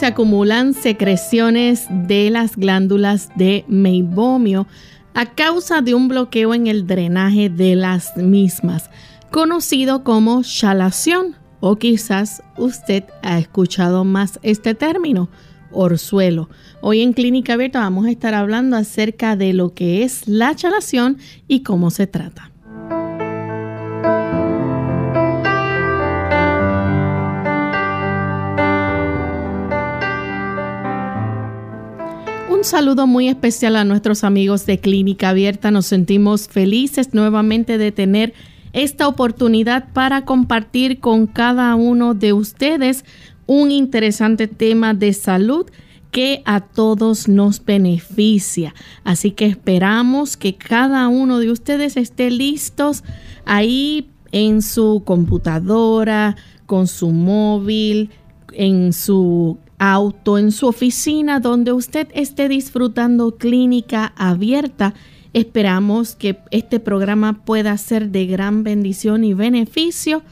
Se acumulan secreciones de las glándulas de meibomio a causa de un bloqueo en el drenaje de las mismas, conocido como chalación, o quizás usted ha escuchado más este término, orzuelo. Hoy en Clínica Abierta vamos a estar hablando acerca de lo que es la chalación y cómo se trata. Un saludo muy especial a nuestros amigos de Clínica Abierta. Nos sentimos felices nuevamente de tener esta oportunidad para compartir con cada uno de ustedes un interesante tema de salud que a todos nos beneficia. Así que esperamos que cada uno de ustedes esté listos ahí en su computadora, con su móvil, en su auto, en su oficina, donde usted esté disfrutando clínica abierta. Esperamos que este programa pueda ser de gran bendición y beneficio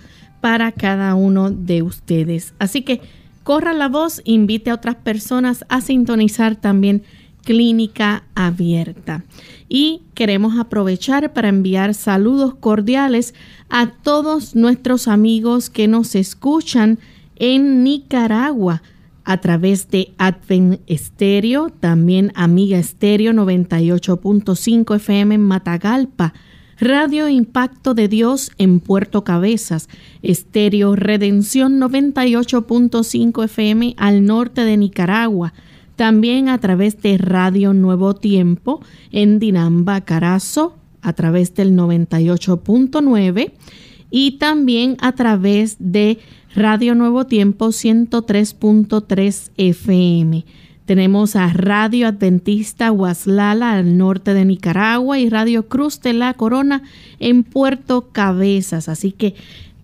para cada uno de ustedes. Así que corra la voz, invite a otras personas a sintonizar también clínica abierta. Y queremos aprovechar para enviar saludos cordiales a todos nuestros amigos que nos escuchan en Nicaragua a través de Advent Estéreo, también Amiga Estéreo 98.5 FM en Matagalpa, Radio Impacto de Dios en Puerto Cabezas, Estéreo Redención 98.5 FM al norte de Nicaragua, también a través de Radio Nuevo Tiempo en Dinamba, Carazo, a través del 98.9 y también a través de Radio Nuevo Tiempo 103.3 FM. Tenemos a Radio Adventista Huaslala al norte de Nicaragua y Radio Cruz de la Corona en Puerto Cabezas. Así que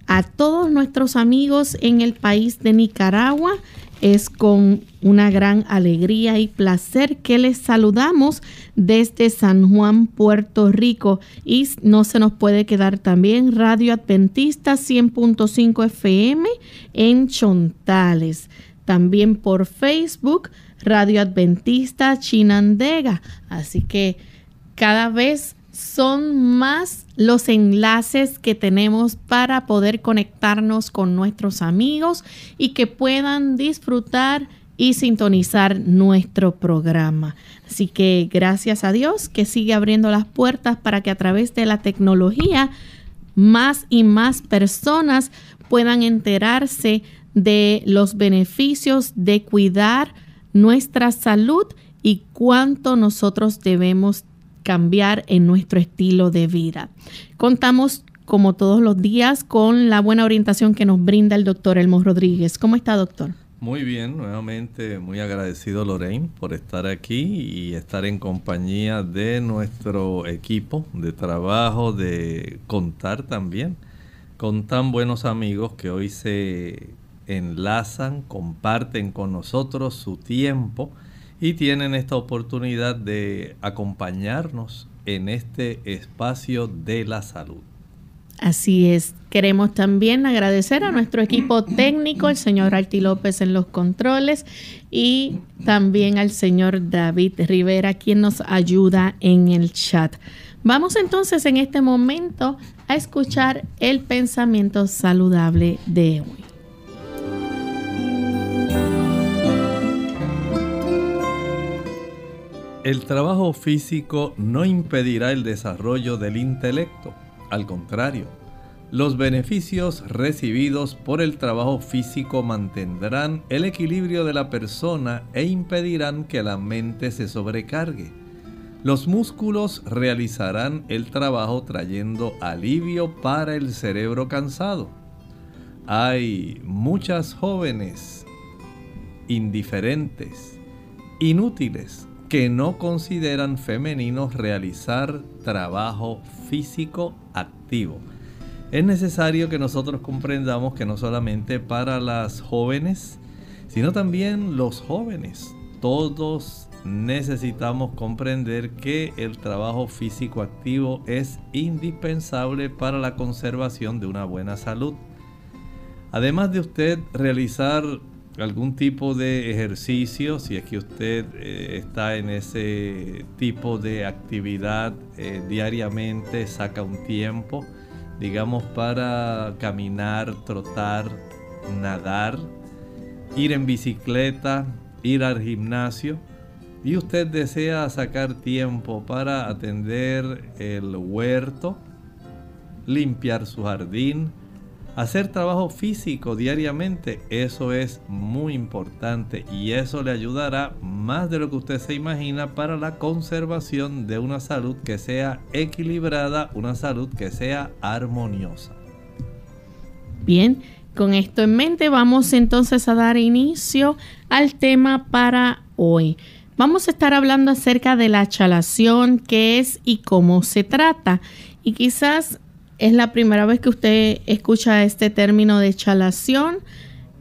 a todos nuestros amigos en el país de Nicaragua es con una gran alegría y placer que les saludamos desde San Juan, Puerto Rico. Y no se nos puede quedar también Radio Adventista 100.5 FM en Chontales. También por Facebook, Radio Adventista Chinandega. Así que cada vez son más los enlaces que tenemos para poder conectarnos con nuestros amigos y que puedan disfrutar y sintonizar nuestro programa. Así que gracias a Dios que sigue abriendo las puertas para que a través de la tecnología más y más personas puedan enterarse de los beneficios de cuidar nuestra salud y cuánto nosotros debemos cambiar en nuestro estilo de vida. Contamos como todos los días con la buena orientación que nos brinda el doctor Elmo Rodríguez. ¿Cómo está, doctor? Muy bien, nuevamente muy agradecido Lorraine por estar aquí y estar en compañía de nuestro equipo de trabajo, de contar también con tan buenos amigos que hoy se enlazan, comparten con nosotros su tiempo y tienen esta oportunidad de acompañarnos en este espacio de la salud. Así es. Queremos también agradecer a nuestro equipo técnico, el señor Arti López en los controles y también al señor David Rivera, quien nos ayuda en el chat. Vamos entonces en este momento a escuchar el pensamiento saludable de hoy. El trabajo físico no impedirá el desarrollo del intelecto, al contrario, los beneficios recibidos por el trabajo físico mantendrán el equilibrio de la persona e impedirán que la mente se sobrecargue. Los músculos realizarán el trabajo trayendo alivio para el cerebro cansado. Hay muchas jóvenes indiferentes, inútiles, que no consideran femeninos realizar trabajo físico activo. Es necesario que nosotros comprendamos que no solamente para las jóvenes, sino también los jóvenes, todos necesitamos comprender que el trabajo físico activo es indispensable para la conservación de una buena salud. Además de usted realizar algún tipo de ejercicio, si es que usted eh, está en ese tipo de actividad eh, diariamente, saca un tiempo, digamos, para caminar, trotar, nadar, ir en bicicleta, ir al gimnasio, y usted desea sacar tiempo para atender el huerto, limpiar su jardín, Hacer trabajo físico diariamente, eso es muy importante y eso le ayudará más de lo que usted se imagina para la conservación de una salud que sea equilibrada, una salud que sea armoniosa. Bien, con esto en mente vamos entonces a dar inicio al tema para hoy. Vamos a estar hablando acerca de la chalación, qué es y cómo se trata. Y quizás ¿Es la primera vez que usted escucha este término de chalación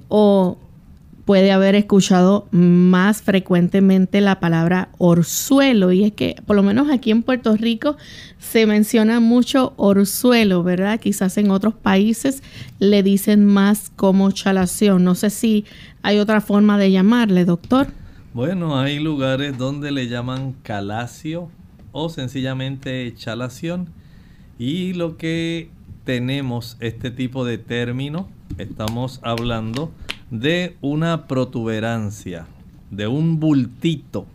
o puede haber escuchado más frecuentemente la palabra orzuelo? Y es que por lo menos aquí en Puerto Rico se menciona mucho orzuelo, ¿verdad? Quizás en otros países le dicen más como chalación. No sé si hay otra forma de llamarle, doctor. Bueno, hay lugares donde le llaman calacio o sencillamente chalación y lo que tenemos este tipo de término, estamos hablando de una protuberancia, de un bultito,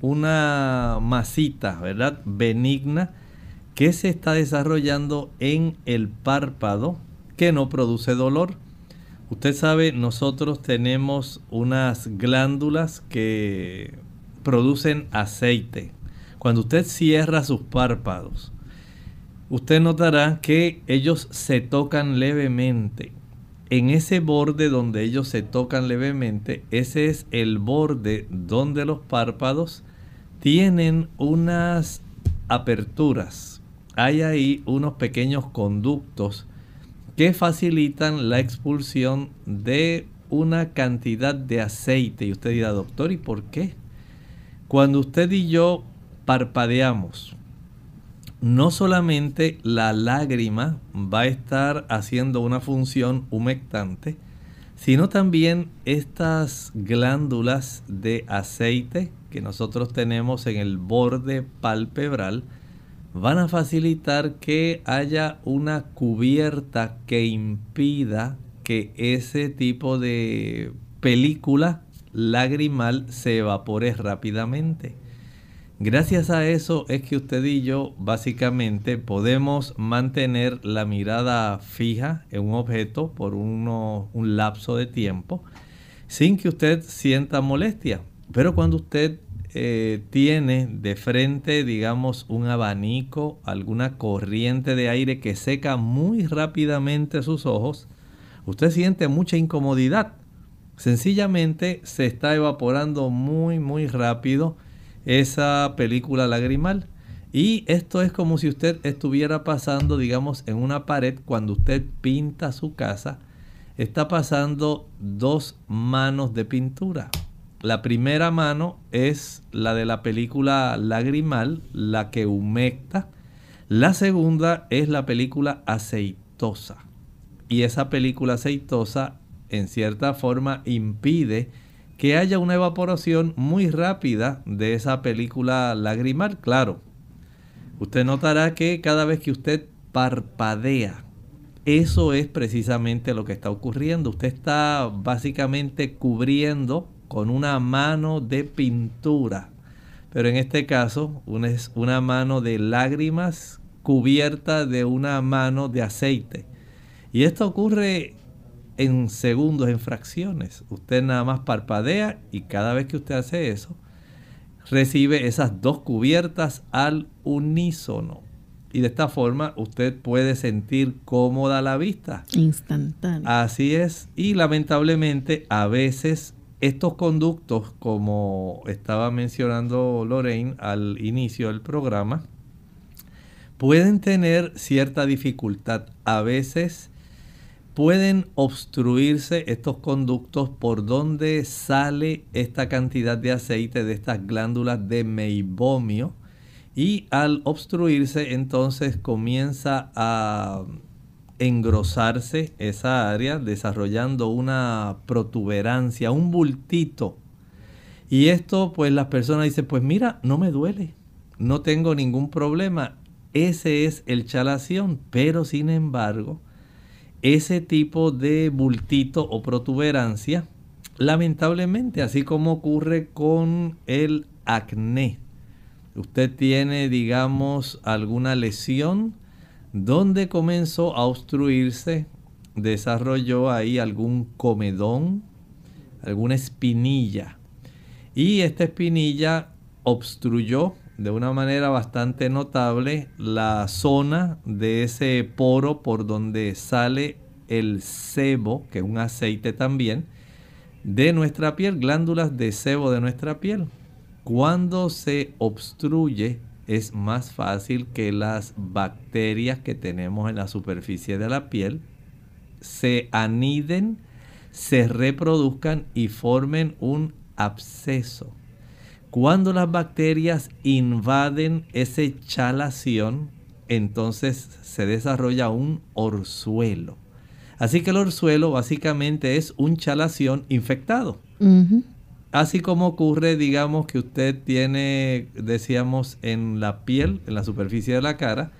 una masita, ¿verdad? Benigna que se está desarrollando en el párpado que no produce dolor. Usted sabe, nosotros tenemos unas glándulas que producen aceite. Cuando usted cierra sus párpados, usted notará que ellos se tocan levemente. En ese borde donde ellos se tocan levemente, ese es el borde donde los párpados tienen unas aperturas. Hay ahí unos pequeños conductos que facilitan la expulsión de una cantidad de aceite. Y usted dirá, doctor, ¿y por qué? Cuando usted y yo parpadeamos, no solamente la lágrima va a estar haciendo una función humectante, sino también estas glándulas de aceite que nosotros tenemos en el borde palpebral van a facilitar que haya una cubierta que impida que ese tipo de película lagrimal se evapore rápidamente. Gracias a eso es que usted y yo básicamente podemos mantener la mirada fija en un objeto por un lapso de tiempo sin que usted sienta molestia. Pero cuando usted eh, tiene de frente, digamos, un abanico, alguna corriente de aire que seca muy rápidamente sus ojos, usted siente mucha incomodidad. Sencillamente se está evaporando muy, muy rápido esa película lagrimal. Y esto es como si usted estuviera pasando, digamos, en una pared cuando usted pinta su casa. Está pasando dos manos de pintura. La primera mano es la de la película lagrimal, la que humecta. La segunda es la película aceitosa. Y esa película aceitosa en cierta forma impide que haya una evaporación muy rápida de esa película lagrimal, claro. Usted notará que cada vez que usted parpadea, eso es precisamente lo que está ocurriendo. Usted está básicamente cubriendo con una mano de pintura. Pero en este caso una mano de lágrimas cubierta de una mano de aceite. Y esto ocurre en segundos, en fracciones. Usted nada más parpadea y cada vez que usted hace eso, recibe esas dos cubiertas al unísono. Y de esta forma usted puede sentir cómoda la vista. Instantáneo. Así es. Y lamentablemente a veces estos conductos, como estaba mencionando Lorraine al inicio del programa, pueden tener cierta dificultad. A veces pueden obstruirse estos conductos por donde sale esta cantidad de aceite de estas glándulas de meibomio y al obstruirse entonces comienza a engrosarse esa área desarrollando una protuberancia, un bultito. Y esto pues las personas dicen, pues mira, no me duele, no tengo ningún problema. Ese es el chalación, pero sin embargo, ese tipo de bultito o protuberancia, lamentablemente, así como ocurre con el acné, usted tiene, digamos, alguna lesión donde comenzó a obstruirse, desarrolló ahí algún comedón, alguna espinilla. Y esta espinilla obstruyó de una manera bastante notable la zona de ese poro por donde sale el sebo, que es un aceite también, de nuestra piel, glándulas de sebo de nuestra piel. Cuando se obstruye es más fácil que las bacterias que tenemos en la superficie de la piel se aniden, se reproduzcan y formen un absceso. Cuando las bacterias invaden ese chalación, entonces se desarrolla un orzuelo. Así que el orzuelo básicamente es un chalación infectado. Así como ocurre, digamos, que usted tiene, decíamos, en la piel, en la superficie de la cara,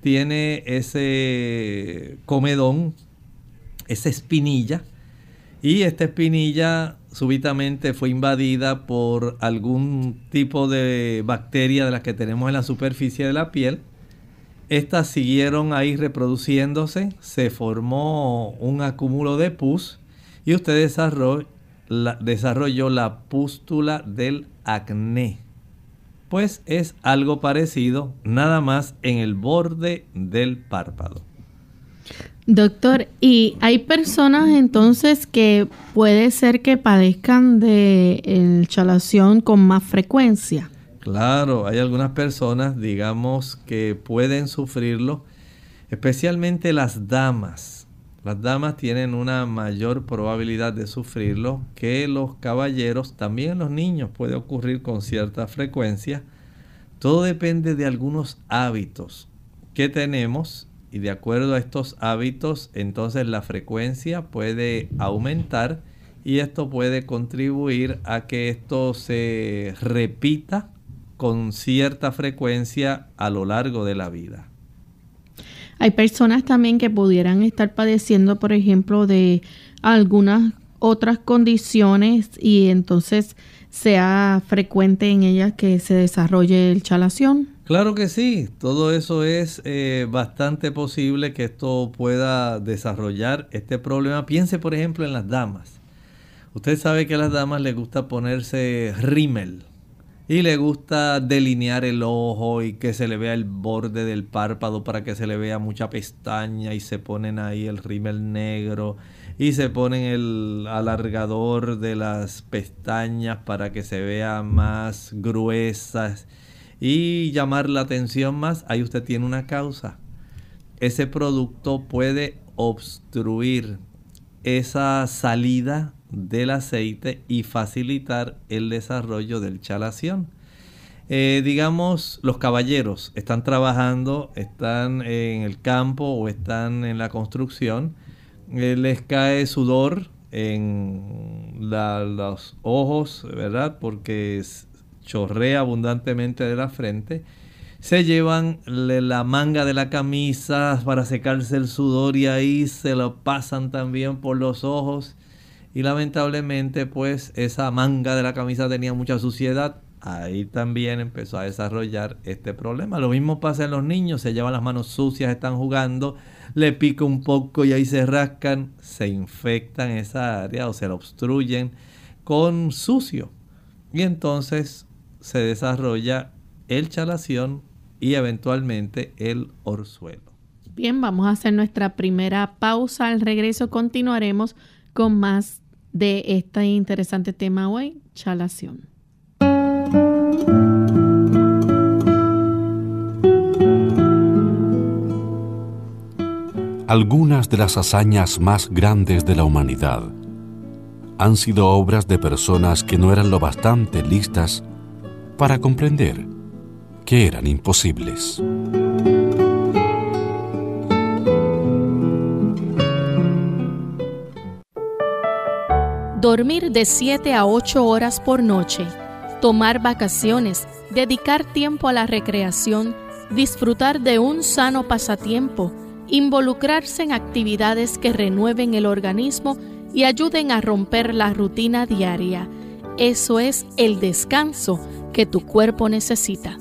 tiene ese comedón, esa espinilla, y esta espinilla súbitamente fue invadida por algún tipo de bacteria de las que tenemos en la superficie de la piel. Estas siguieron ahí reproduciéndose, se formó un acúmulo de pus y usted desarrolló la, desarrolló la pústula del acné. Pues es algo parecido, nada más en el borde del párpado. Doctor, ¿y hay personas entonces que puede ser que padezcan de el chalación con más frecuencia? Claro, hay algunas personas, digamos, que pueden sufrirlo, especialmente las damas las damas tienen una mayor probabilidad de sufrirlo que los caballeros. También los niños puede ocurrir con cierta frecuencia. Todo depende de algunos hábitos que tenemos y de acuerdo a estos hábitos entonces la frecuencia puede aumentar y esto puede contribuir a que esto se repita con cierta frecuencia a lo largo de la vida. Hay personas también que pudieran estar padeciendo, por ejemplo, de algunas otras condiciones y entonces sea frecuente en ellas que se desarrolle el chalación. Claro que sí, todo eso es eh, bastante posible que esto pueda desarrollar este problema. Piense por ejemplo en las damas. Usted sabe que a las damas les gusta ponerse rímel y le gusta delinear el ojo y que se le vea el borde del párpado para que se le vea mucha pestaña y se ponen ahí el rímel negro y se ponen el alargador de las pestañas para que se vea más gruesas y llamar la atención más. Ahí usted tiene una causa. Ese producto puede obstruir esa salida del aceite y facilitar el desarrollo del chalación. Eh, digamos, los caballeros están trabajando, están en el campo o están en la construcción, eh, les cae sudor en los ojos, ¿verdad? Porque chorrea abundantemente de la frente. Se llevan la manga de la camisa para secarse el sudor y ahí se lo pasan también por los ojos y lamentablemente pues esa manga de la camisa tenía mucha suciedad. Ahí también empezó a desarrollar este problema. Lo mismo pasa en los niños, se llevan las manos sucias, están jugando, le pica un poco y ahí se rascan, se infectan esa área o se la obstruyen con sucio. Y entonces se desarrolla el chalación y eventualmente el orzuelo. Bien, vamos a hacer nuestra primera pausa. Al regreso continuaremos con más de este interesante tema hoy, chalación. Algunas de las hazañas más grandes de la humanidad han sido obras de personas que no eran lo bastante listas para comprender que eran imposibles. Dormir de 7 a 8 horas por noche, tomar vacaciones, dedicar tiempo a la recreación, disfrutar de un sano pasatiempo, involucrarse en actividades que renueven el organismo y ayuden a romper la rutina diaria. Eso es el descanso que tu cuerpo necesita.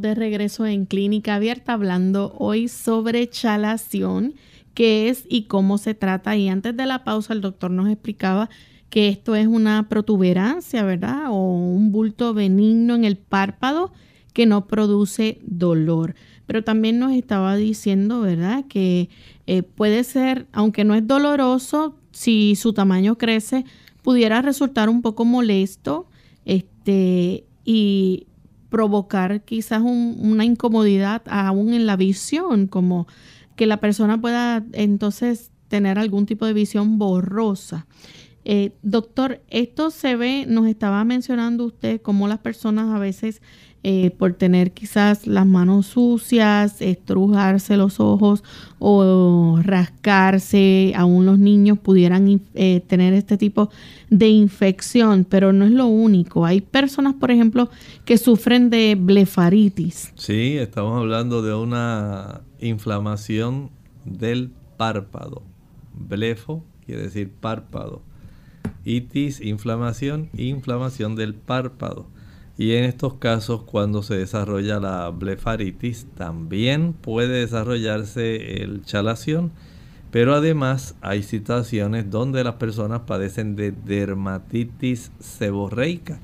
De regreso en Clínica Abierta hablando hoy sobre chalación, qué es y cómo se trata. Y antes de la pausa el doctor nos explicaba que esto es una protuberancia, ¿verdad? O un bulto benigno en el párpado que no produce dolor. Pero también nos estaba diciendo, ¿verdad? Que eh, puede ser, aunque no es doloroso, si su tamaño crece, pudiera resultar un poco molesto. Este, y provocar quizás una incomodidad aún en la visión, como que la persona pueda entonces tener algún tipo de visión borrosa. Eh, doctor, esto se ve, nos estaba mencionando usted cómo las personas a veces eh, por tener quizás las manos sucias, estrujarse los ojos o rascarse, aún los niños pudieran eh, tener este tipo de infección, pero no es lo único. Hay personas, por ejemplo, que sufren de blefaritis. Sí, estamos hablando de una inflamación del párpado. Blefo quiere decir párpado. Itis, inflamación, inflamación del párpado. Y en estos casos, cuando se desarrolla la blefaritis, también puede desarrollarse el chalación, pero además hay situaciones donde las personas padecen de dermatitis seborreica.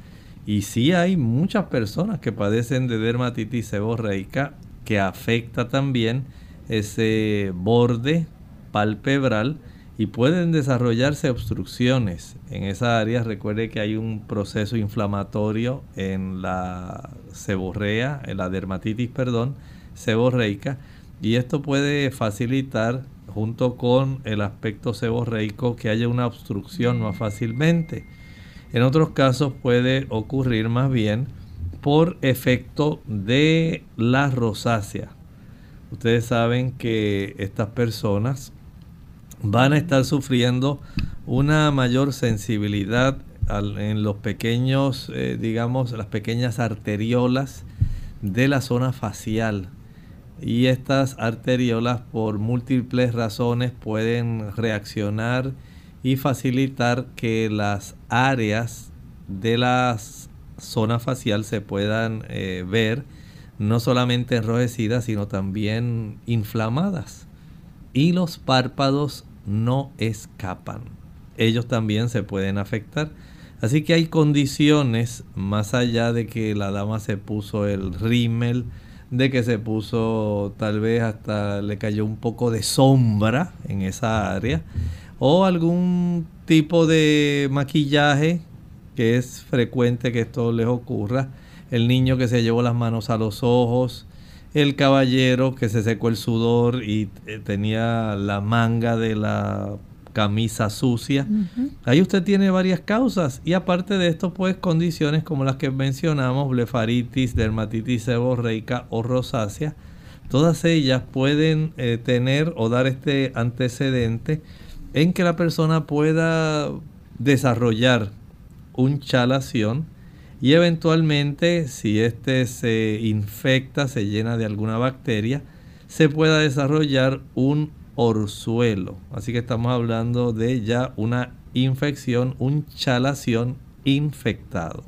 Y sí hay muchas personas que padecen de dermatitis seborreica que afecta también ese borde palpebral y pueden desarrollarse obstrucciones en esa área. Recuerde que hay un proceso inflamatorio en la seborrea, en la dermatitis, perdón, seborreica, y esto puede facilitar junto con el aspecto seborreico que haya una obstrucción más fácilmente. En otros casos puede ocurrir más bien por efecto de la rosácea. Ustedes saben que estas personas van a estar sufriendo una mayor sensibilidad en los pequeños, eh, digamos, las pequeñas arteriolas de la zona facial. Y estas arteriolas por múltiples razones pueden reaccionar y facilitar que las áreas de las zona facial se puedan eh, ver no solamente enrojecidas, sino también inflamadas. Y los párpados no escapan. Ellos también se pueden afectar. Así que hay condiciones, más allá de que la dama se puso el rímel, de que se puso tal vez hasta le cayó un poco de sombra en esa área, o algún tipo de maquillaje que es frecuente que esto les ocurra, el niño que se llevó las manos a los ojos, el caballero que se secó el sudor y eh, tenía la manga de la camisa sucia. Ahí usted tiene varias causas. Y aparte de esto pues condiciones como las que mencionamos, blefaritis, dermatitis seborreica o rosácea, todas ellas pueden eh, tener o dar este antecedente en que la persona pueda desarrollar un chalación y eventualmente si éste se infecta, se llena de alguna bacteria, se pueda desarrollar un orzuelo. Así que estamos hablando de ya una infección, un chalación infectado.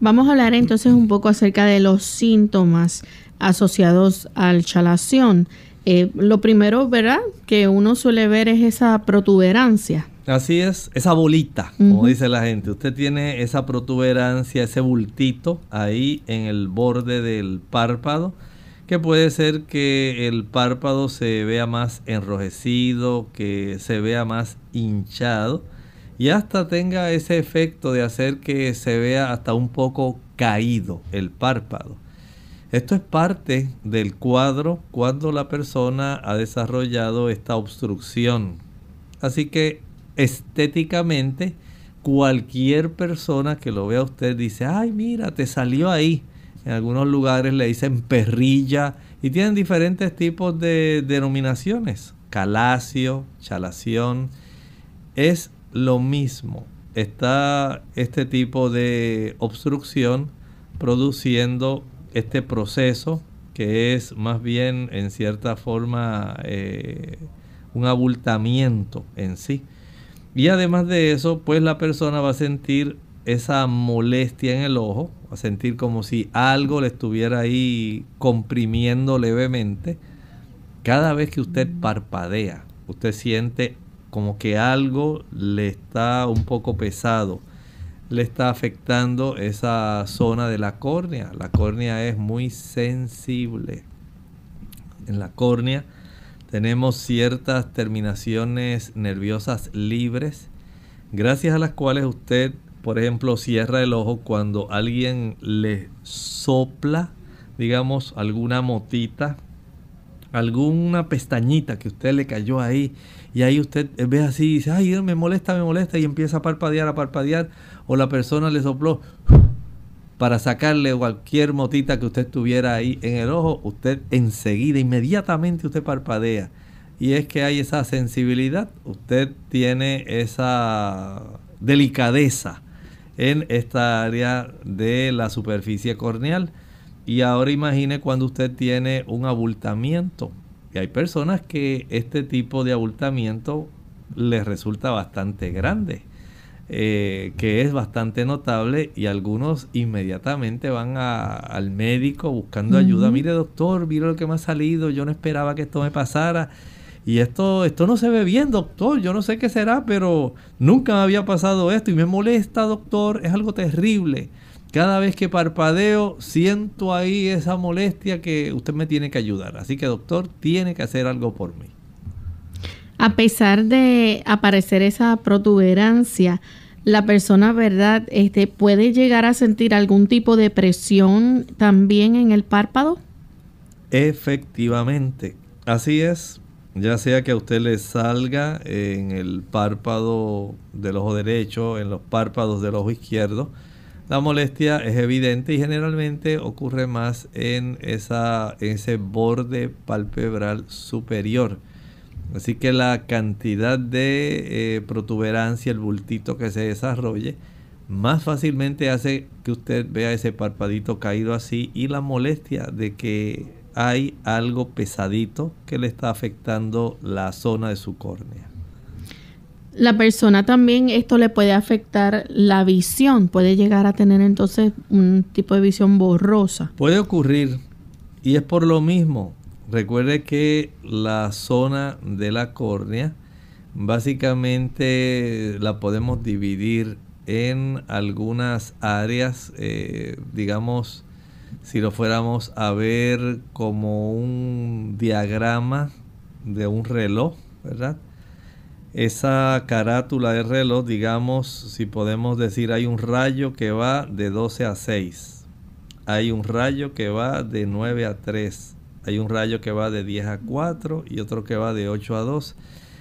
Vamos a hablar entonces un poco acerca de los síntomas asociados al chalación. Eh, lo primero, ¿verdad? Que uno suele ver es esa protuberancia. Así es, esa bolita, como dice la gente. Usted tiene esa protuberancia, ese bultito ahí en el borde del párpado, que puede ser que el párpado se vea más enrojecido, que se vea más hinchado y hasta tenga ese efecto de hacer que se vea hasta un poco caído el párpado. Esto es parte del cuadro cuando la persona ha desarrollado esta obstrucción. Así que estéticamente, cualquier persona que lo vea a usted dice, ay, mira, te salió ahí. En algunos lugares le dicen perrilla y tienen diferentes tipos de denominaciones. Calacio, chalación. Es lo mismo. Está este tipo de obstrucción produciendo este proceso que es más bien en cierta forma eh, un abultamiento en sí. Y además de eso, pues la persona va a sentir esa molestia en el ojo, va a sentir como si algo le estuviera ahí comprimiendo levemente. Cada vez que usted parpadea, usted siente como que algo le está un poco pesado, le está afectando esa zona de la córnea. La córnea es muy sensible. En la córnea tenemos ciertas terminaciones nerviosas libres, gracias a las cuales usted, por ejemplo, cierra el ojo cuando alguien le sopla, digamos, alguna motita, alguna pestañita que usted le cayó ahí y ahí usted ve así y dice, ay, me molesta, me molesta y empieza a parpadear, a parpadear o la persona le sopló para sacarle cualquier motita que usted tuviera ahí en el ojo, usted enseguida, inmediatamente usted parpadea. Y es que hay esa sensibilidad, usted tiene esa delicadeza en esta área de la superficie corneal. Y ahora imagine cuando usted tiene un abultamiento. Y hay personas que este tipo de abultamiento les resulta bastante grande. Eh, que es bastante notable y algunos inmediatamente van al médico buscando ayuda. Mire doctor, mire lo que me ha salido, yo no esperaba que esto me pasara. Y esto, esto no se ve bien, doctor. Yo no sé qué será, pero nunca me había pasado esto y me molesta, doctor. Es algo terrible. Cada vez que parpadeo, siento ahí esa molestia que usted me tiene que ayudar. Así que, doctor, tiene que hacer algo por mí. A pesar de aparecer esa protuberancia, la persona, ¿verdad? Este, puede llegar a sentir algún tipo de presión también en el párpado. Efectivamente, así es. Ya sea que a usted le salga en el párpado del ojo derecho, en los párpados del ojo izquierdo, la molestia es evidente y generalmente ocurre más en, esa, en ese borde palpebral superior. Así que la cantidad de eh, protuberancia, el bultito que se desarrolle, más fácilmente hace que usted vea ese parpadito caído así y la molestia de que hay algo pesadito que le está afectando la zona de su córnea. La persona también esto le puede afectar la visión, puede llegar a tener entonces un tipo de visión borrosa. Puede ocurrir y es por lo mismo. Recuerde que la zona de la córnea básicamente la podemos dividir en algunas áreas, eh, digamos, si lo fuéramos a ver como un diagrama de un reloj, ¿verdad? esa carátula de reloj, digamos, si podemos decir, hay un rayo que va de 12 a 6, hay un rayo que va de 9 a 3, hay un rayo que va de 10 a 4 y otro que va de 8 a 2.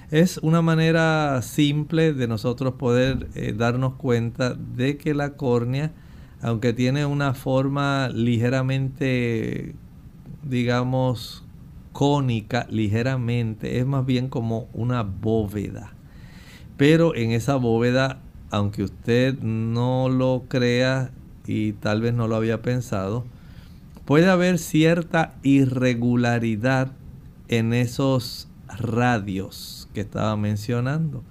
Es una manera simple de nosotros poder eh, darnos cuenta de que la córnea, aunque tiene una forma ligeramente, digamos, cónica ligeramente, es más bien como una bóveda. Pero en esa bóveda, aunque usted no lo crea y tal vez no lo había pensado, puede haber cierta irregularidad en esos radios que estaba mencionando.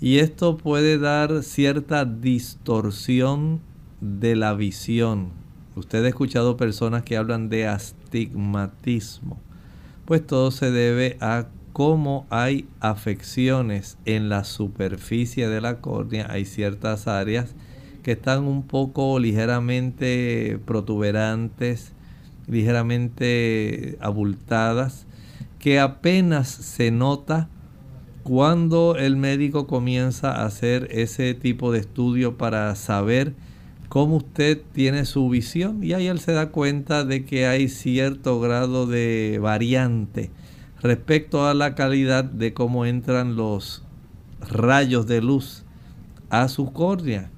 Y esto puede dar cierta distorsión de la visión. Usted ha escuchado personas que hablan de astigmatismo pues todo se debe a cómo hay afecciones en la superficie de la córnea. Hay ciertas áreas que están un poco ligeramente protuberantes, ligeramente abultadas, que apenas se nota cuando el médico comienza a hacer ese tipo de estudio para saber cómo usted tiene su visión y ahí él se da cuenta de que hay cierto grado de variante respecto a la calidad de cómo entran los rayos de luz a su córnea.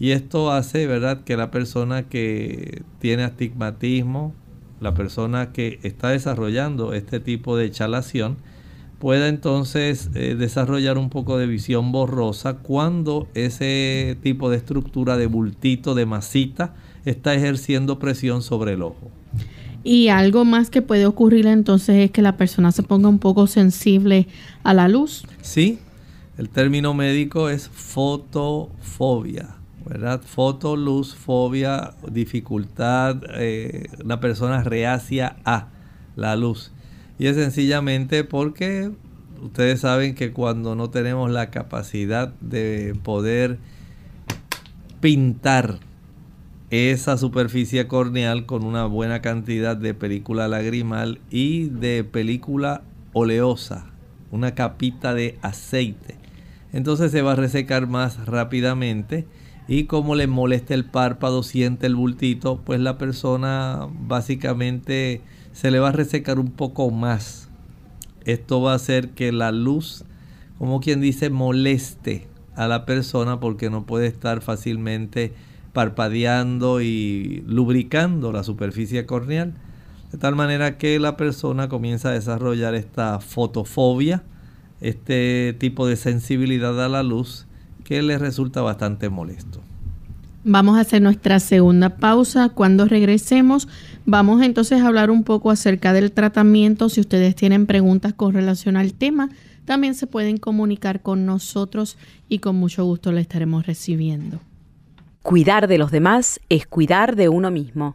Y esto hace, ¿verdad?, que la persona que tiene astigmatismo, la persona que está desarrollando este tipo de chalación, pueda entonces eh, desarrollar un poco de visión borrosa cuando ese tipo de estructura de bultito, de masita, está ejerciendo presión sobre el ojo. Y algo más que puede ocurrir entonces es que la persona se ponga un poco sensible a la luz. Sí, el término médico es fotofobia, ¿verdad? Fotoluz, fobia, dificultad, eh, una persona reacia a la luz. Y es sencillamente porque ustedes saben que cuando no tenemos la capacidad de poder pintar esa superficie corneal con una buena cantidad de película lagrimal y de película oleosa, una capita de aceite. Entonces se va a resecar más rápidamente y como le molesta el párpado, siente el bultito, pues la persona básicamente se le va a resecar un poco más. Esto va a hacer que la luz, como quien dice, moleste a la persona porque no puede estar fácilmente parpadeando y lubricando la superficie corneal. De tal manera que la persona comienza a desarrollar esta fotofobia, este tipo de sensibilidad a la luz que le resulta bastante molesto. Vamos a hacer nuestra segunda pausa. Cuando regresemos, vamos entonces a hablar un poco acerca del tratamiento. Si ustedes tienen preguntas con relación al tema, también se pueden comunicar con nosotros y con mucho gusto le estaremos recibiendo. Cuidar de los demás es cuidar de uno mismo.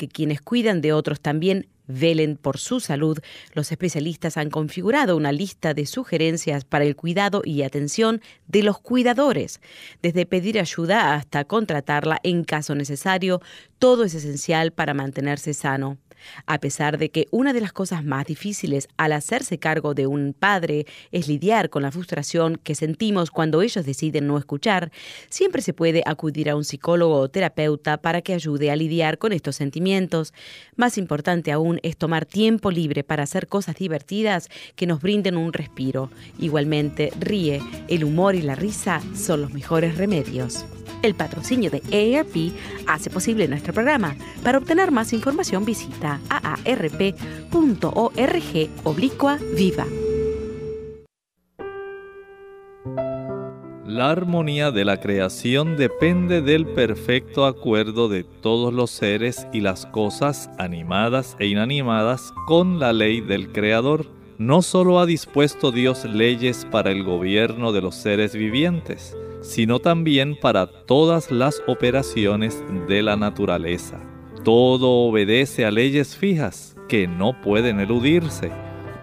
que quienes cuidan de otros también velen por su salud, los especialistas han configurado una lista de sugerencias para el cuidado y atención de los cuidadores. Desde pedir ayuda hasta contratarla en caso necesario, todo es esencial para mantenerse sano. A pesar de que una de las cosas más difíciles al hacerse cargo de un padre es lidiar con la frustración que sentimos cuando ellos deciden no escuchar, siempre se puede acudir a un psicólogo o terapeuta para que ayude a lidiar con estos sentimientos. Más importante aún es tomar tiempo libre para hacer cosas divertidas que nos brinden un respiro. Igualmente, ríe, el humor y la risa son los mejores remedios. El patrocinio de AARP hace posible nuestro programa. Para obtener más información visita aarp.org oblicua viva. La armonía de la creación depende del perfecto acuerdo de todos los seres y las cosas animadas e inanimadas con la ley del Creador. No solo ha dispuesto Dios leyes para el gobierno de los seres vivientes, sino también para todas las operaciones de la naturaleza. Todo obedece a leyes fijas que no pueden eludirse,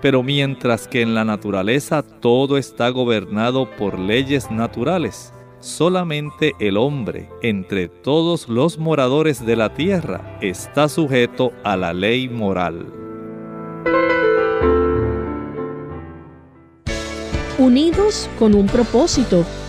pero mientras que en la naturaleza todo está gobernado por leyes naturales, solamente el hombre, entre todos los moradores de la tierra, está sujeto a la ley moral. Unidos con un propósito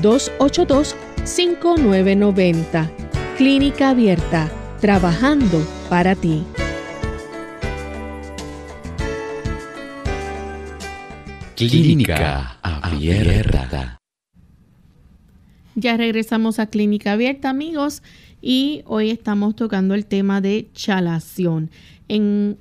282 5990. Clínica Abierta, trabajando para ti. Clínica Abierta. Ya regresamos a Clínica Abierta, amigos, y hoy estamos tocando el tema de chalación. En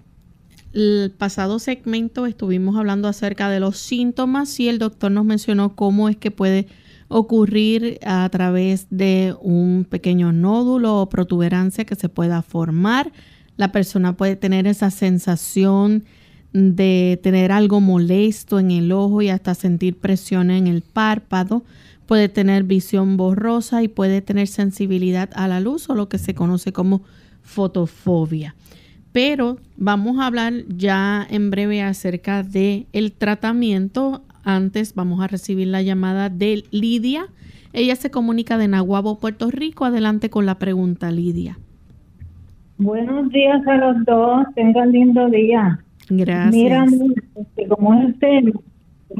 el pasado segmento estuvimos hablando acerca de los síntomas y el doctor nos mencionó cómo es que puede ocurrir a través de un pequeño nódulo o protuberancia que se pueda formar. La persona puede tener esa sensación de tener algo molesto en el ojo y hasta sentir presión en el párpado. Puede tener visión borrosa y puede tener sensibilidad a la luz o lo que se conoce como fotofobia. Pero vamos a hablar ya en breve acerca del el tratamiento antes vamos a recibir la llamada de Lidia. Ella se comunica de Nahuabo, Puerto Rico. Adelante con la pregunta, Lidia. Buenos días a los dos. Tengan lindo día. Gracias. Mira, este, como es el tema,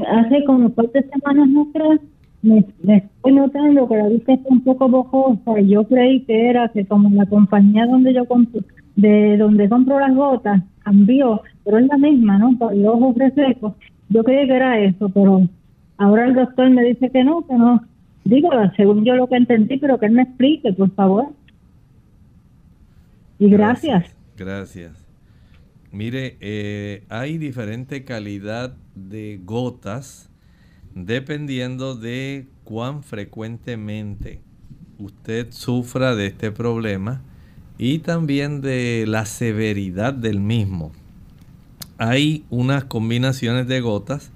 hace como cuatro semanas atrás me, estoy notando que la vista está un poco bojosa y yo creí que era que como la compañía donde yo compro, de donde compro las gotas cambió, pero es la misma, ¿no? Para los ojos resecos yo creí que era eso, pero ahora el doctor me dice que no, que no. Digo, según yo lo que entendí, pero que él me explique, por favor. Y gracias. Gracias. Mire, eh, hay diferente calidad de gotas dependiendo de cuán frecuentemente usted sufra de este problema y también de la severidad del mismo hay unas combinaciones de gotas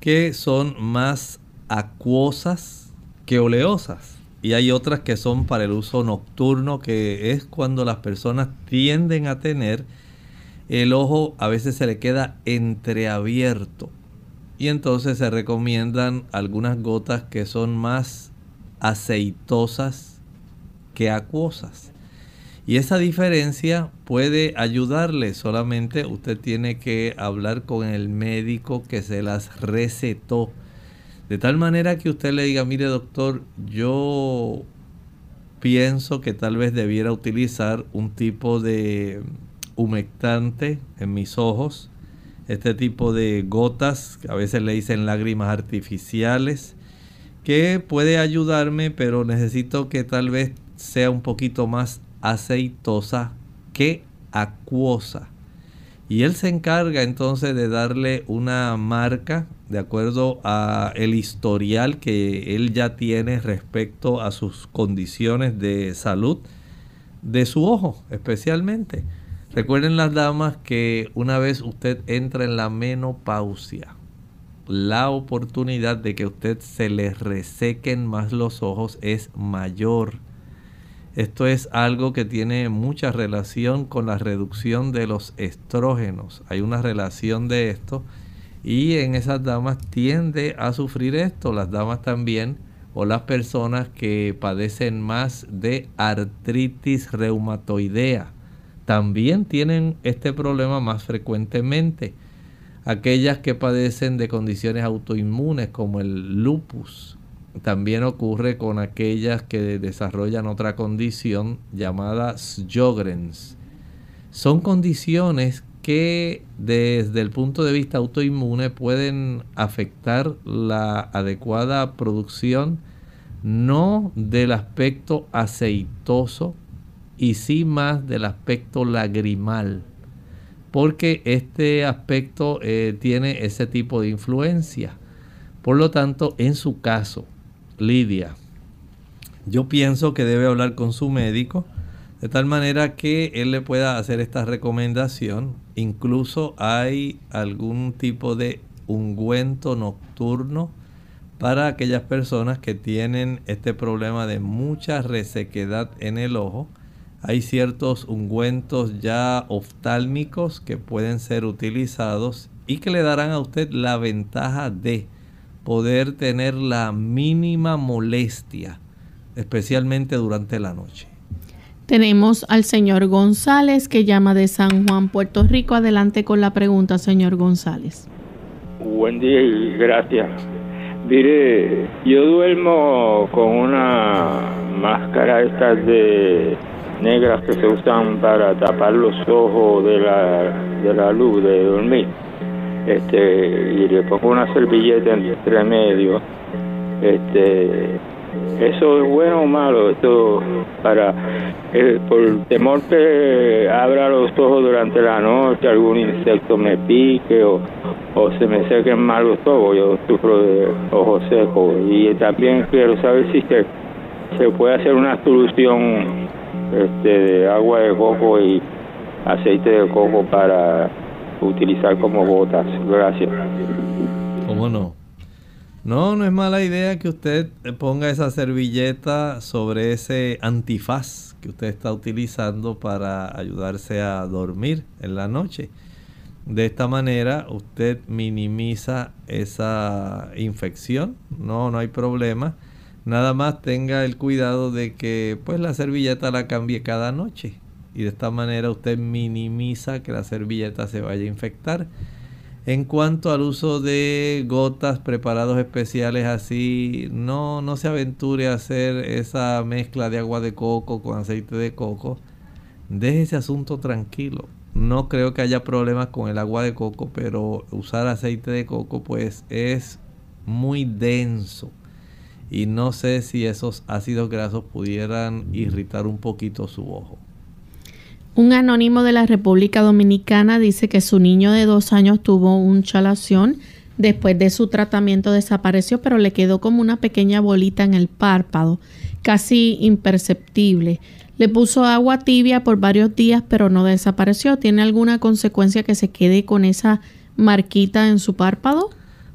que son más acuosas que oleosas. Y hay otras que son para el uso nocturno, que es cuando las personas tienden a tener el ojo, a veces se le queda entreabierto. Y entonces se recomiendan algunas gotas que son más aceitosas que acuosas. Y esa diferencia puede ayudarle, solamente usted tiene que hablar con el médico que se las recetó. De tal manera que usted le diga, mire doctor, yo pienso que tal vez debiera utilizar un tipo de humectante en mis ojos, este tipo de gotas, que a veces le dicen lágrimas artificiales, que puede ayudarme, pero necesito que tal vez sea un poquito más aceitosa que acuosa. Y él se encarga entonces de darle una marca de acuerdo a el historial que él ya tiene respecto a sus condiciones de salud de su ojo especialmente. Recuerden las damas que una vez usted entra en la menopausia, la oportunidad de que usted se le resequen más los ojos es mayor. Esto es algo que tiene mucha relación con la reducción de los estrógenos. Hay una relación de esto y en esas damas tiende a sufrir esto. Las damas también o las personas que padecen más de artritis reumatoidea también tienen este problema más frecuentemente aquellas que padecen de condiciones autoinmunes como el lupus. También ocurre con aquellas que desarrollan otra condición llamada Sjogren's. Son condiciones que desde el punto de vista autoinmune pueden afectar la adecuada producción no del aspecto aceitoso y sí más del aspecto lagrimal porque este aspecto eh, tiene ese tipo de influencia. Por lo tanto, en su caso, Lidia, yo pienso que debe hablar con su médico de tal manera que él le pueda hacer esta recomendación. Incluso hay algún tipo de ungüento nocturno para aquellas personas que tienen este problema de mucha resequedad en el ojo hay ciertos ungüentos ya oftálmicos que pueden ser utilizados y que le darán a usted la ventaja de poder tener la mínima molestia, especialmente durante la noche. Tenemos al señor González que llama de San Juan, Puerto Rico. Adelante con la pregunta, señor González. Buen día y gracias. Mire, yo duermo con una máscara esta de negras que se usan para tapar los ojos de la, de la luz de dormir. Este, y le pongo una servilleta entre medio. Este, eso es bueno o malo, esto para eh, por temor que abra los ojos durante la noche, algún insecto me pique o, o se me sequen mal los ojos, yo sufro de ojos secos y también quiero saber si se, se puede hacer una solución este, de agua de coco y aceite de coco para utilizar como botas. Gracias. ¿Cómo no? No, no es mala idea que usted ponga esa servilleta sobre ese antifaz que usted está utilizando para ayudarse a dormir en la noche. De esta manera usted minimiza esa infección, no, no hay problema. Nada más tenga el cuidado de que pues la servilleta la cambie cada noche. Y de esta manera usted minimiza que la servilleta se vaya a infectar. En cuanto al uso de gotas preparados especiales así, no, no se aventure a hacer esa mezcla de agua de coco con aceite de coco. Deje ese asunto tranquilo. No creo que haya problemas con el agua de coco, pero usar aceite de coco pues es muy denso y no sé si esos ácidos grasos pudieran irritar un poquito su ojo. Un anónimo de la República Dominicana dice que su niño de dos años tuvo un chalación. Después de su tratamiento desapareció, pero le quedó como una pequeña bolita en el párpado, casi imperceptible. Le puso agua tibia por varios días, pero no desapareció. ¿Tiene alguna consecuencia que se quede con esa marquita en su párpado?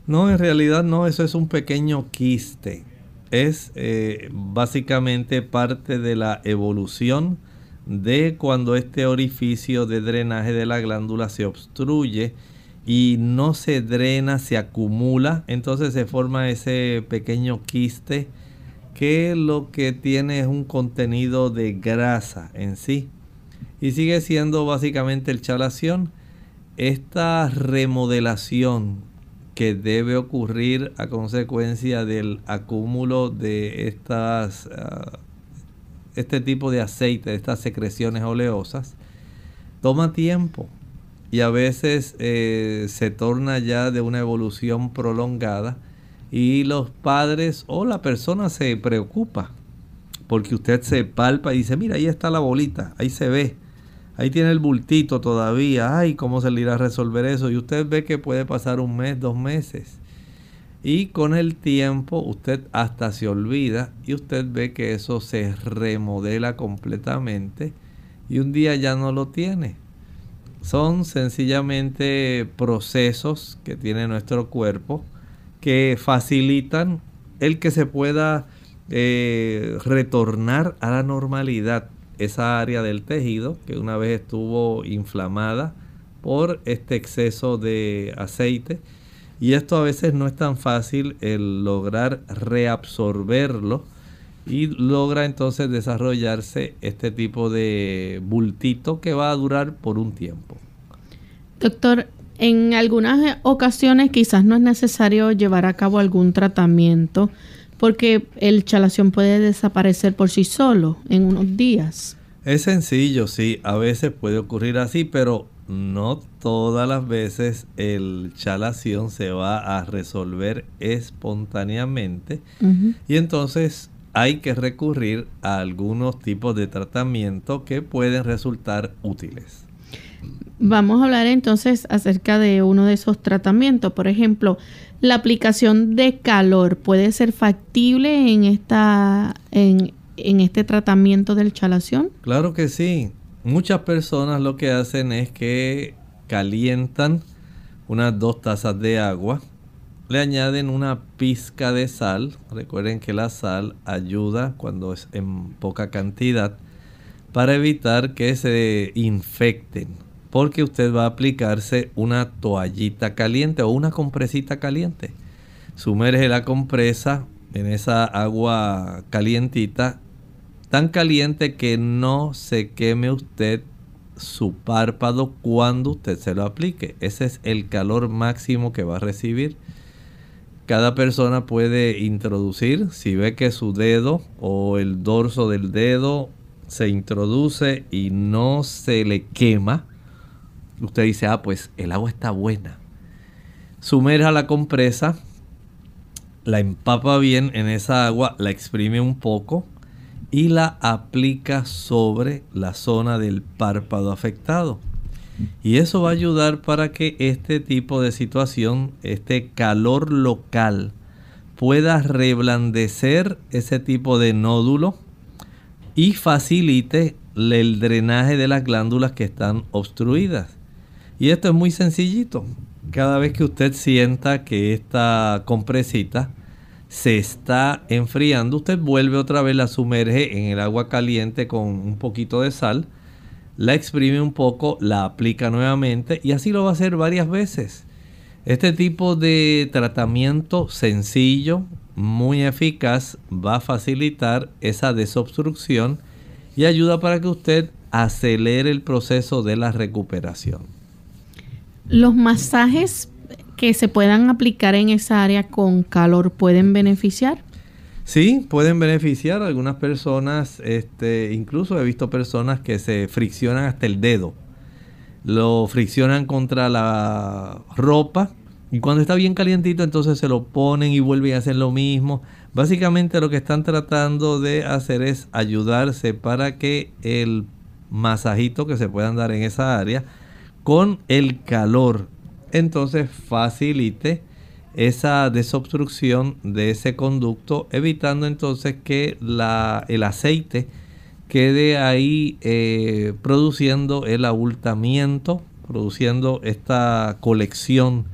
No, en realidad no, eso es un pequeño quiste es eh, básicamente parte de la evolución de cuando este orificio de drenaje de la glándula se obstruye y no se drena, se acumula, entonces se forma ese pequeño quiste que lo que tiene es un contenido de grasa en sí y sigue siendo básicamente el chalación. Esta remodelación que debe ocurrir a consecuencia del acúmulo de estas, ah, este tipo de aceite, de estas secreciones oleosas, toma tiempo y a veces eh, se torna ya de una evolución prolongada y los padres o la persona se preocupa porque usted se palpa y dice, mira, ahí está la bolita, ahí se ve Ahí tiene el bultito todavía. Ay, ¿cómo se le irá a resolver eso? Y usted ve que puede pasar un mes, dos meses. Y con el tiempo usted hasta se olvida y usted ve que eso se remodela completamente y un día ya no lo tiene. son sencillamente procesos que tiene nuestro cuerpo que facilitan el que se pueda eh, retornar a la normalidad esa área del tejido que una vez estuvo inflamada por este exceso de aceite y esto a veces no es tan fácil el lograr reabsorberlo y logra entonces desarrollarse este tipo de bultito que va a durar por un tiempo. Doctor, en algunas ocasiones quizás no es necesario llevar a cabo algún tratamiento porque el chalación puede desaparecer por sí solo en unos días. Es sencillo, sí, a veces puede ocurrir así, pero no todas las veces el chalación se va a resolver espontáneamente y entonces hay que recurrir a algunos tipos de tratamiento que pueden resultar útiles. Vamos a hablar entonces acerca de uno de esos tratamientos. Por ejemplo, la aplicación de calor puede ser factible en esta en, en este tratamiento del chalación. Claro que sí. Muchas personas lo que hacen es que calientan unas dos tazas de agua le añaden una pizca de sal. Recuerden que la sal ayuda cuando es en poca cantidad para evitar que se infecten. Porque usted va a aplicarse una toallita caliente o una compresita caliente. Sumerge la compresa en esa agua calientita, tan caliente que no se queme usted su párpado cuando usted se lo aplique. Ese es el calor máximo que va a recibir cada persona puede introducir, si ve que su dedo o el dorso del dedo se introduce y no se le quema, usted dice, ah, pues el agua está buena. Sumerja la compresa, la empapa bien en esa agua, la exprime un poco y la aplica sobre la zona del párpado afectado. Y eso va a ayudar para que este tipo de situación, este calor local, pueda reblandecer ese tipo de nódulo y facilite el drenaje de las glándulas que están obstruidas. Y esto es muy sencillito. Cada vez que usted sienta que esta compresita se está enfriando, usted vuelve otra vez, la sumerge en el agua caliente con un poquito de sal la exprime un poco, la aplica nuevamente y así lo va a hacer varias veces. Este tipo de tratamiento sencillo, muy eficaz, va a facilitar esa desobstrucción y ayuda para que usted acelere el proceso de la recuperación. Los masajes que se puedan aplicar en esa área con calor pueden beneficiar. Sí, pueden beneficiar algunas personas, este, incluso he visto personas que se friccionan hasta el dedo. Lo friccionan contra la ropa y cuando está bien calientito entonces se lo ponen y vuelven a hacer lo mismo. Básicamente lo que están tratando de hacer es ayudarse para que el masajito que se puedan dar en esa área con el calor entonces facilite esa desobstrucción de ese conducto, evitando entonces que la, el aceite quede ahí eh, produciendo el abultamiento, produciendo esta colección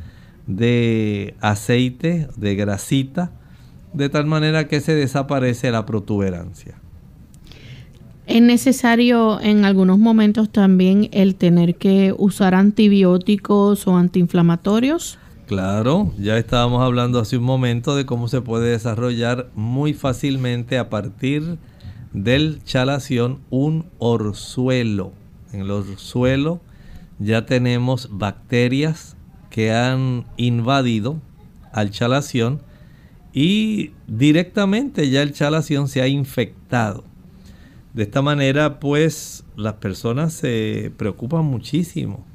de aceite, de grasita, de tal manera que se desaparece la protuberancia. Es necesario en algunos momentos también el tener que usar antibióticos o antiinflamatorios. Claro, ya estábamos hablando hace un momento de cómo se puede desarrollar muy fácilmente a partir del chalación un orzuelo. En el orzuelo ya tenemos bacterias que han invadido al chalación y directamente ya el chalación se ha infectado. De esta manera, pues las personas se preocupan muchísimo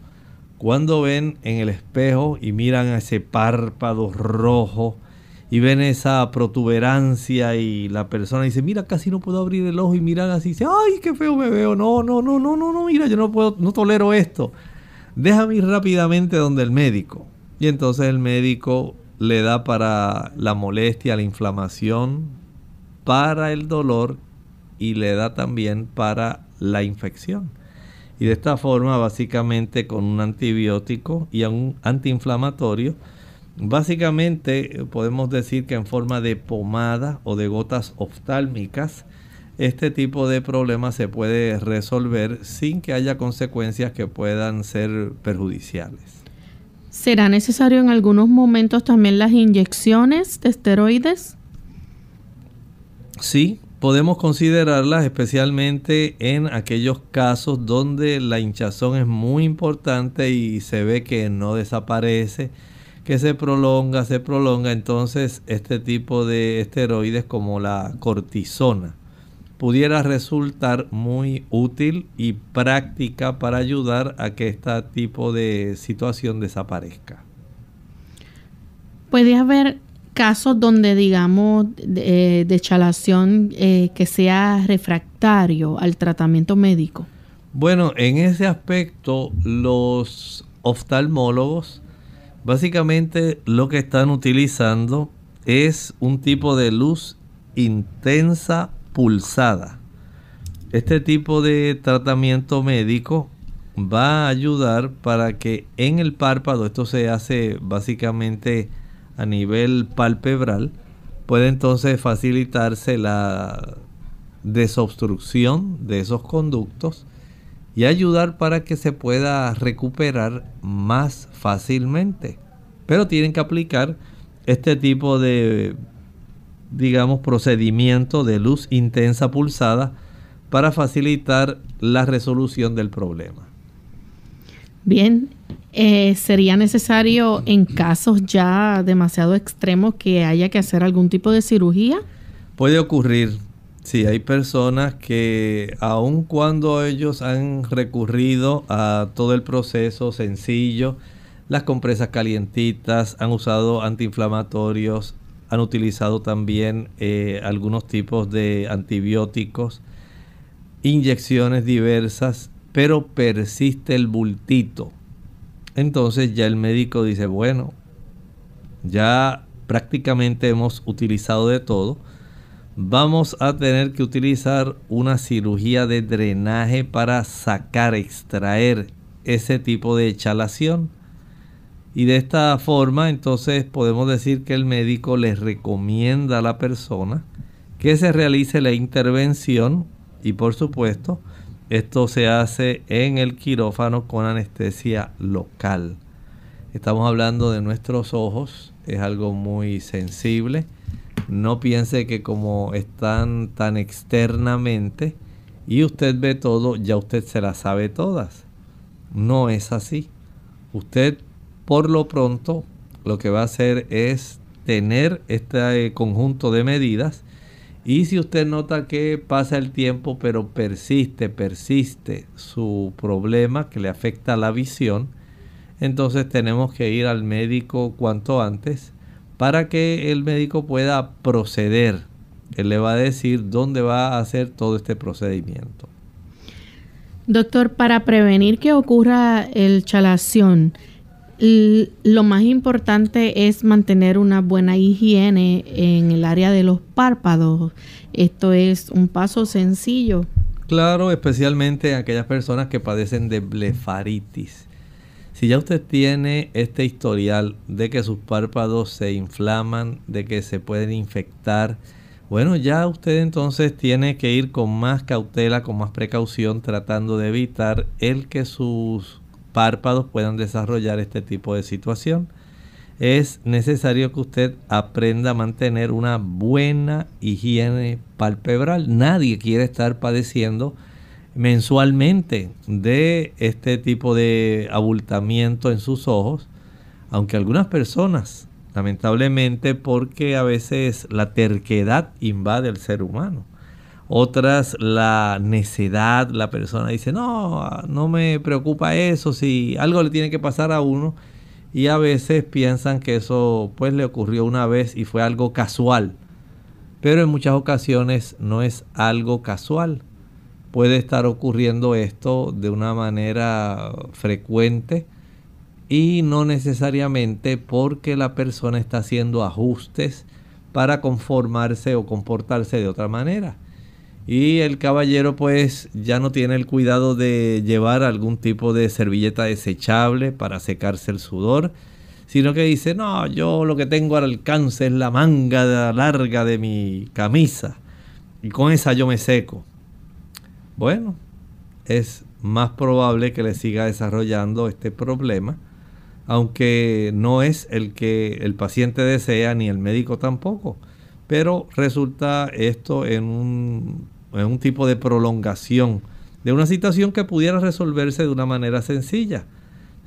cuando ven en el espejo y miran a ese párpado rojo y ven esa protuberancia y la persona dice, mira, casi no puedo abrir el ojo y miran así, dice, ay, qué feo me veo, no, no, no, no, no, no, mira, yo no puedo, no tolero esto. Déjame ir rápidamente donde el médico. Y entonces el médico le da para la molestia, la inflamación, para el dolor y le da también para la infección. Y de esta forma, básicamente con un antibiótico y un antiinflamatorio, básicamente podemos decir que en forma de pomada o de gotas oftálmicas, este tipo de problemas se puede resolver sin que haya consecuencias que puedan ser perjudiciales. ¿Será necesario en algunos momentos también las inyecciones de esteroides? Sí, podemos considerarlas especialmente en aquellos casos donde la hinchazón es muy importante y se ve que no desaparece, que se prolonga, se prolonga, entonces este tipo de esteroides como la cortisona pudiera resultar muy útil y práctica para ayudar a que este tipo de situación desaparezca. Puede haber casos donde digamos de, de chalación eh, que sea refractario al tratamiento médico? Bueno, en ese aspecto los oftalmólogos básicamente lo que están utilizando es un tipo de luz intensa pulsada. Este tipo de tratamiento médico va a ayudar para que en el párpado, esto se hace básicamente a nivel palpebral, puede entonces facilitarse la desobstrucción de esos conductos y ayudar para que se pueda recuperar más fácilmente. Pero tienen que aplicar este tipo de, digamos, procedimiento de luz intensa pulsada para facilitar la resolución del problema. Bien, eh, ¿sería necesario en casos ya demasiado extremos que haya que hacer algún tipo de cirugía? Puede ocurrir. Sí, hay personas que aun cuando ellos han recurrido a todo el proceso sencillo, las compresas calientitas, han usado antiinflamatorios, han utilizado también eh, algunos tipos de antibióticos, inyecciones diversas, pero persiste el bultito entonces ya el médico dice, bueno, ya prácticamente hemos utilizado de todo. Vamos a tener que utilizar una cirugía de drenaje para sacar, extraer ese tipo de chalación. Y de esta forma entonces podemos decir que el médico le recomienda a la persona que se realice la intervención y por supuesto esto se hace en el quirófano con anestesia local. Estamos hablando de nuestros ojos, es algo muy sensible. No piense que como están tan externamente y usted ve todo, ya usted se las sabe todas. No es así. Usted por lo pronto lo que va a hacer es tener este conjunto de medidas y si usted nota que pasa el tiempo pero persiste, persiste su problema que le afecta la visión, entonces tenemos que ir al médico cuanto antes para que el médico pueda proceder. Él le va a decir dónde va a hacer todo este procedimiento. Doctor, para prevenir que ocurra el chalación, lo más importante es mantener una buena higiene en el área de los párpados. Esto es un paso sencillo. Claro, especialmente aquellas personas que padecen de blefaritis. Si ya usted tiene este historial de que sus párpados se inflaman, de que se pueden infectar, bueno, ya usted entonces tiene que ir con más cautela, con más precaución, tratando de evitar el que sus párpados puedan desarrollar este tipo de situación. Es necesario que usted aprenda a mantener una buena higiene palpebral. Nadie quiere estar padeciendo mensualmente de este tipo de abultamiento en sus ojos, aunque algunas personas, lamentablemente porque a veces la terquedad invade el ser humano otras la necedad, la persona dice, no, no me preocupa eso, si algo le tiene que pasar a uno. Y a veces piensan que eso pues le ocurrió una vez y fue algo casual. Pero en muchas ocasiones no es algo casual. Puede estar ocurriendo esto de una manera frecuente y no necesariamente porque la persona está haciendo ajustes para conformarse o comportarse de otra manera y el caballero pues ya no tiene el cuidado de llevar algún tipo de servilleta desechable para secarse el sudor, sino que dice, no, yo lo que tengo al alcance es la manga larga de mi camisa y con esa yo me seco. Bueno, es más probable que le siga desarrollando este problema, aunque no es el que el paciente desea ni el médico tampoco. Pero resulta esto en un es un tipo de prolongación de una situación que pudiera resolverse de una manera sencilla.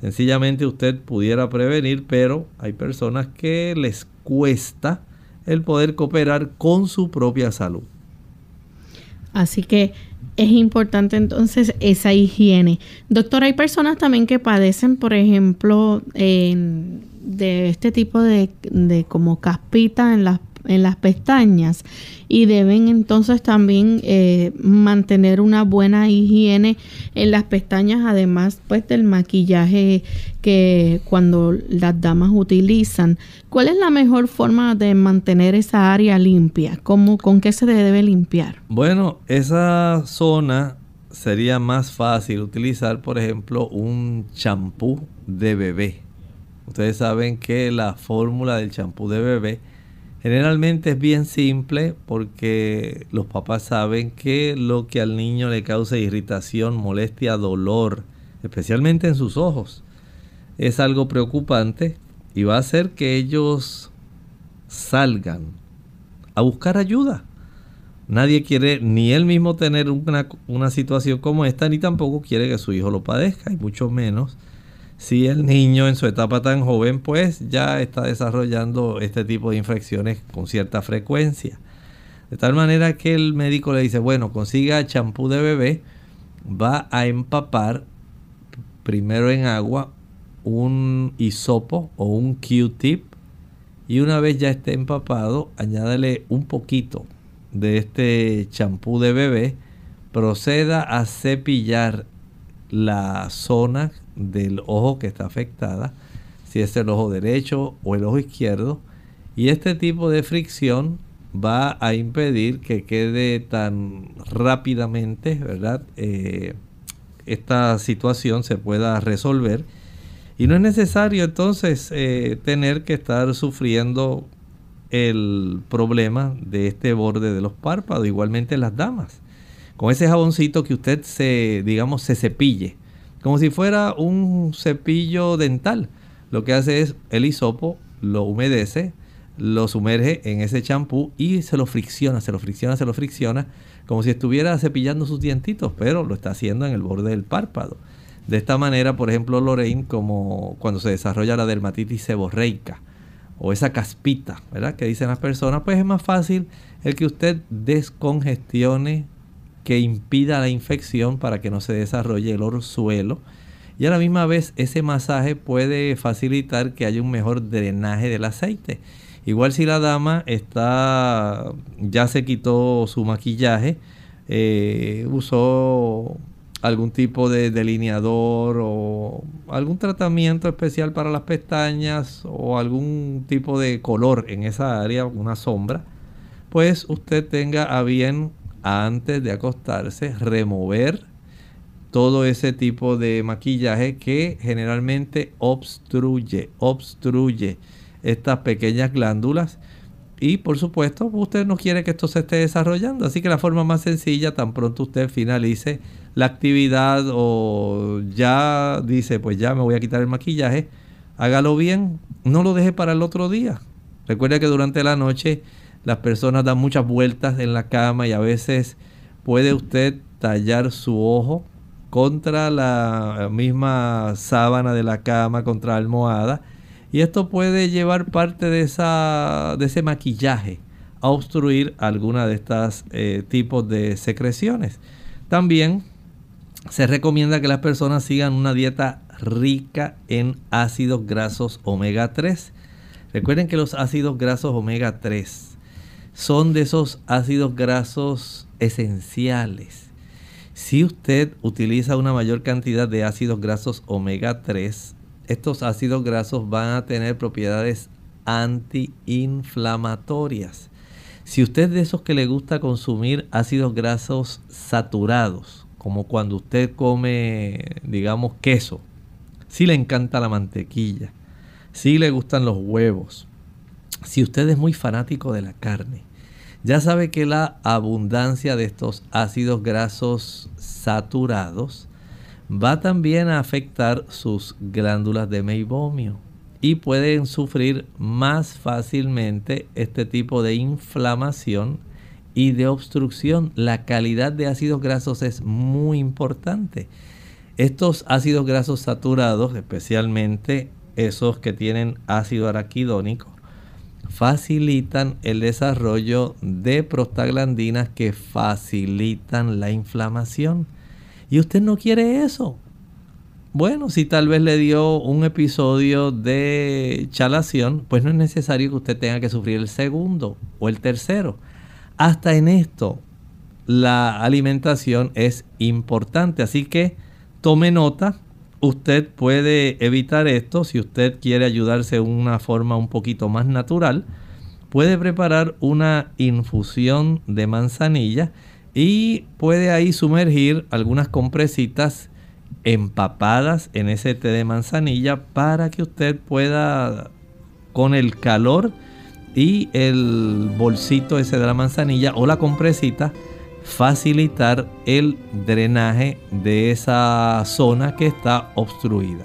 Sencillamente usted pudiera prevenir, pero hay personas que les cuesta el poder cooperar con su propia salud. Así que es importante entonces esa higiene. Doctor, hay personas también que padecen, por ejemplo, de este tipo de, de como caspita en las en las pestañas y deben entonces también eh, mantener una buena higiene en las pestañas además pues del maquillaje que cuando las damas utilizan ¿cuál es la mejor forma de mantener esa área limpia? ¿Cómo, ¿con qué se debe limpiar? bueno esa zona sería más fácil utilizar por ejemplo un champú de bebé ustedes saben que la fórmula del champú de bebé Generalmente es bien simple porque los papás saben que lo que al niño le causa irritación, molestia, dolor, especialmente en sus ojos, es algo preocupante y va a hacer que ellos salgan a buscar ayuda. Nadie quiere ni él mismo tener una, una situación como esta, ni tampoco quiere que su hijo lo padezca, y mucho menos si el niño en su etapa tan joven pues ya está desarrollando este tipo de infecciones con cierta frecuencia. De tal manera que el médico le dice, bueno, consiga champú de bebé, va a empapar primero en agua un hisopo o un Q-tip y una vez ya esté empapado, añádale un poquito de este champú de bebé, proceda a cepillar la zona del ojo que está afectada, si es el ojo derecho o el ojo izquierdo. Y este tipo de fricción va a impedir que quede tan rápidamente, ¿verdad? Eh, esta situación se pueda resolver. Y no es necesario entonces eh, tener que estar sufriendo el problema de este borde de los párpados, igualmente las damas. Con ese jaboncito que usted se, digamos, se cepille como si fuera un cepillo dental. Lo que hace es el hisopo lo humedece, lo sumerge en ese champú y se lo fricciona, se lo fricciona, se lo fricciona, como si estuviera cepillando sus dientitos, pero lo está haciendo en el borde del párpado. De esta manera, por ejemplo, Lorraine, como cuando se desarrolla la dermatitis seborreica o esa caspita, ¿verdad? Que dicen las personas, pues es más fácil el que usted descongestione que impida la infección para que no se desarrolle el orzuelo. Y a la misma vez ese masaje puede facilitar que haya un mejor drenaje del aceite. Igual si la dama está ya se quitó su maquillaje, eh, usó algún tipo de delineador o algún tratamiento especial para las pestañas o algún tipo de color en esa área, una sombra, pues usted tenga a bien antes de acostarse, remover todo ese tipo de maquillaje que generalmente obstruye, obstruye estas pequeñas glándulas. Y por supuesto, usted no quiere que esto se esté desarrollando. Así que la forma más sencilla, tan pronto usted finalice la actividad o ya dice, pues ya me voy a quitar el maquillaje, hágalo bien, no lo deje para el otro día. Recuerde que durante la noche las personas dan muchas vueltas en la cama y a veces puede usted tallar su ojo contra la misma sábana de la cama, contra la almohada. Y esto puede llevar parte de, esa, de ese maquillaje a obstruir alguna de estas eh, tipos de secreciones. También se recomienda que las personas sigan una dieta rica en ácidos grasos omega 3. Recuerden que los ácidos grasos omega 3 son de esos ácidos grasos esenciales. Si usted utiliza una mayor cantidad de ácidos grasos omega 3, estos ácidos grasos van a tener propiedades antiinflamatorias. Si usted de esos que le gusta consumir ácidos grasos saturados, como cuando usted come, digamos, queso, si le encanta la mantequilla, si le gustan los huevos, si usted es muy fanático de la carne, ya sabe que la abundancia de estos ácidos grasos saturados va también a afectar sus glándulas de meibomio y pueden sufrir más fácilmente este tipo de inflamación y de obstrucción. La calidad de ácidos grasos es muy importante. Estos ácidos grasos saturados, especialmente esos que tienen ácido araquidónico, facilitan el desarrollo de prostaglandinas que facilitan la inflamación. Y usted no quiere eso. Bueno, si tal vez le dio un episodio de chalación, pues no es necesario que usted tenga que sufrir el segundo o el tercero. Hasta en esto, la alimentación es importante. Así que tome nota. Usted puede evitar esto si usted quiere ayudarse de una forma un poquito más natural. Puede preparar una infusión de manzanilla y puede ahí sumergir algunas compresitas empapadas en ese té de manzanilla para que usted pueda con el calor y el bolsito ese de la manzanilla o la compresita facilitar el drenaje de esa zona que está obstruida.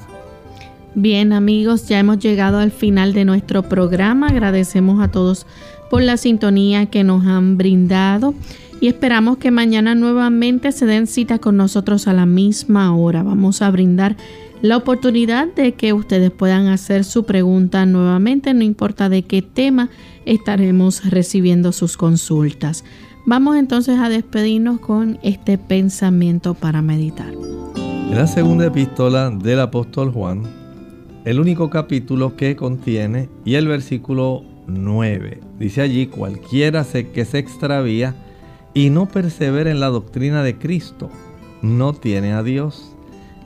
Bien amigos, ya hemos llegado al final de nuestro programa. Agradecemos a todos por la sintonía que nos han brindado y esperamos que mañana nuevamente se den cita con nosotros a la misma hora. Vamos a brindar la oportunidad de que ustedes puedan hacer su pregunta nuevamente, no importa de qué tema estaremos recibiendo sus consultas. Vamos entonces a despedirnos con este pensamiento para meditar. En la segunda epístola del apóstol Juan, el único capítulo que contiene y el versículo 9, dice allí, cualquiera que se extravía, y no persevera en la doctrina de Cristo, no tiene a Dios.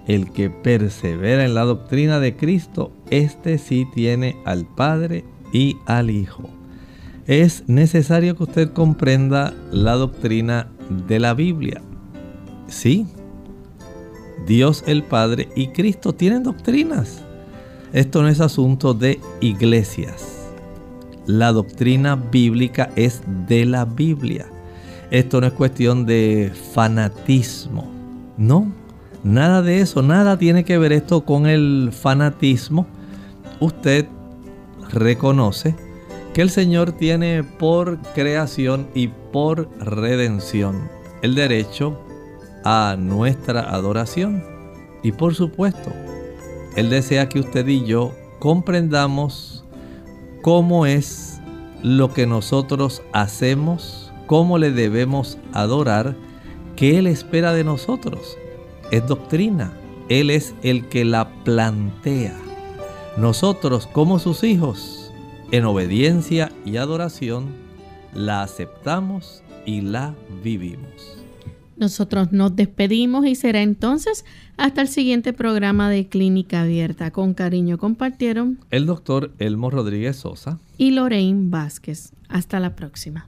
El que persevera en la doctrina de Cristo, este sí tiene al Padre y al Hijo. Es necesario que usted comprenda la doctrina de la Biblia. Sí, Dios el Padre y Cristo tienen doctrinas. Esto no es asunto de iglesias. La doctrina bíblica es de la Biblia. Esto no es cuestión de fanatismo. No, nada de eso, nada tiene que ver esto con el fanatismo. Usted reconoce que el Señor tiene por creación y por redención el derecho a nuestra adoración. Y por supuesto, Él desea que usted y yo comprendamos cómo es lo que nosotros hacemos cómo le debemos adorar, qué Él espera de nosotros. Es doctrina. Él es el que la plantea. Nosotros como sus hijos, en obediencia y adoración, la aceptamos y la vivimos. Nosotros nos despedimos y será entonces hasta el siguiente programa de Clínica Abierta. Con cariño compartieron el doctor Elmo Rodríguez Sosa y Lorraine Vázquez. Hasta la próxima.